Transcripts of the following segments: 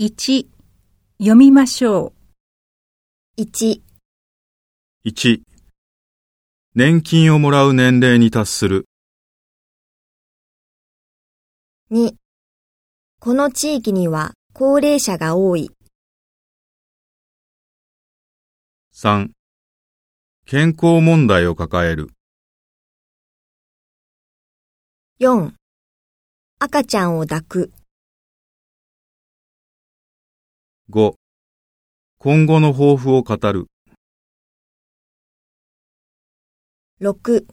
1読みましょう。1、1年金をもらう年齢に達する。2この地域には高齢者が多い。3健康問題を抱える。4赤ちゃんを抱く。5今後の抱負を語る。6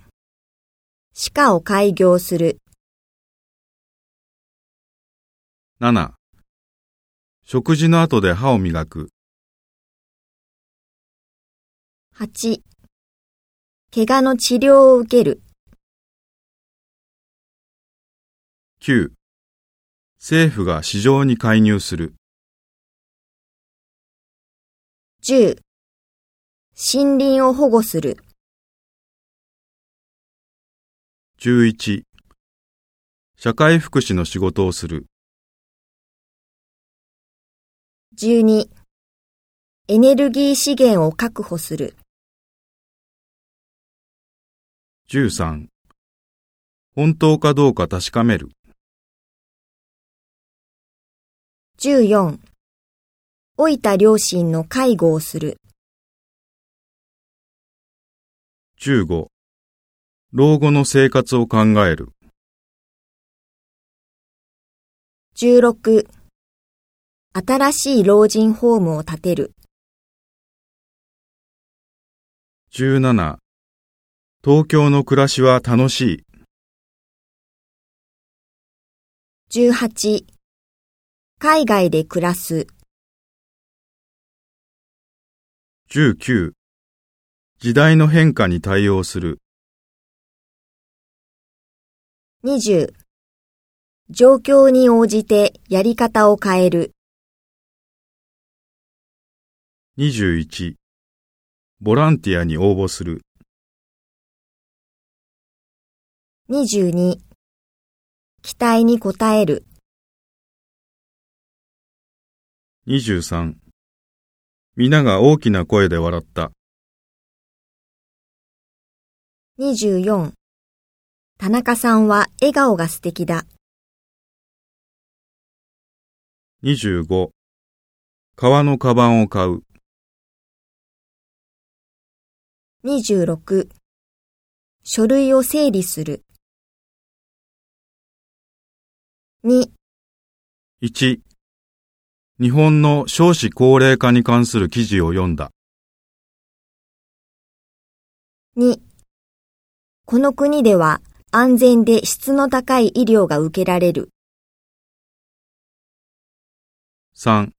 歯科を開業する。7食事の後で歯を磨く。8怪我の治療を受ける。9政府が市場に介入する。10森林を保護する。11社会福祉の仕事をする。12エネルギー資源を確保する。13本当かどうか確かめる。14老いた両親の介護をする。15老後の生活を考える。16新しい老人ホームを建てる。17東京の暮らしは楽しい。18海外で暮らす。19時代の変化に対応する。20状況に応じてやり方を変える。21ボランティアに応募する。22期待に応える。23皆が大きな声で笑った。24田中さんは笑顔が素敵だ。25革のカバンを買う。26書類を整理する。2 1日本の少子高齢化に関する記事を読んだ。2この国では安全で質の高い医療が受けられる。3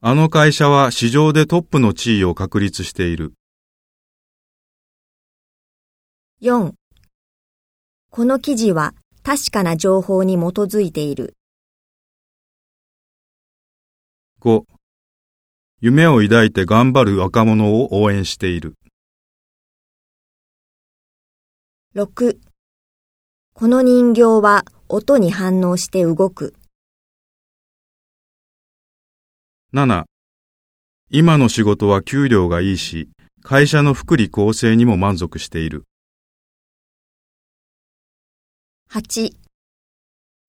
あの会社は市場でトップの地位を確立している。4この記事は確かな情報に基づいている。5夢を抱いて頑張る若者を応援している。6この人形は音に反応して動く。7今の仕事は給料がいいし、会社の福利厚生にも満足している。8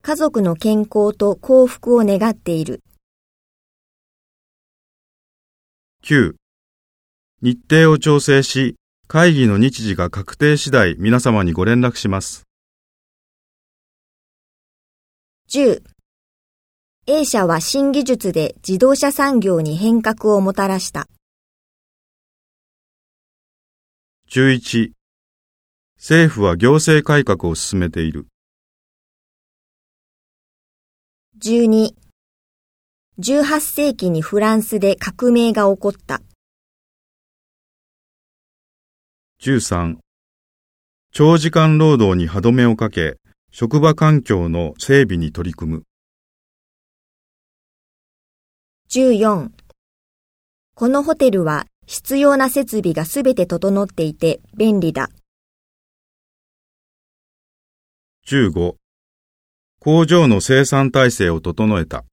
家族の健康と幸福を願っている。9日程を調整し、会議の日時が確定次第皆様にご連絡します。10 A 社は新技術で自動車産業に変革をもたらした。11政府は行政改革を進めている。12 18世紀にフランスで革命が起こった。13長時間労働に歯止めをかけ、職場環境の整備に取り組む。14このホテルは必要な設備がすべて整っていて便利だ。15工場の生産体制を整えた。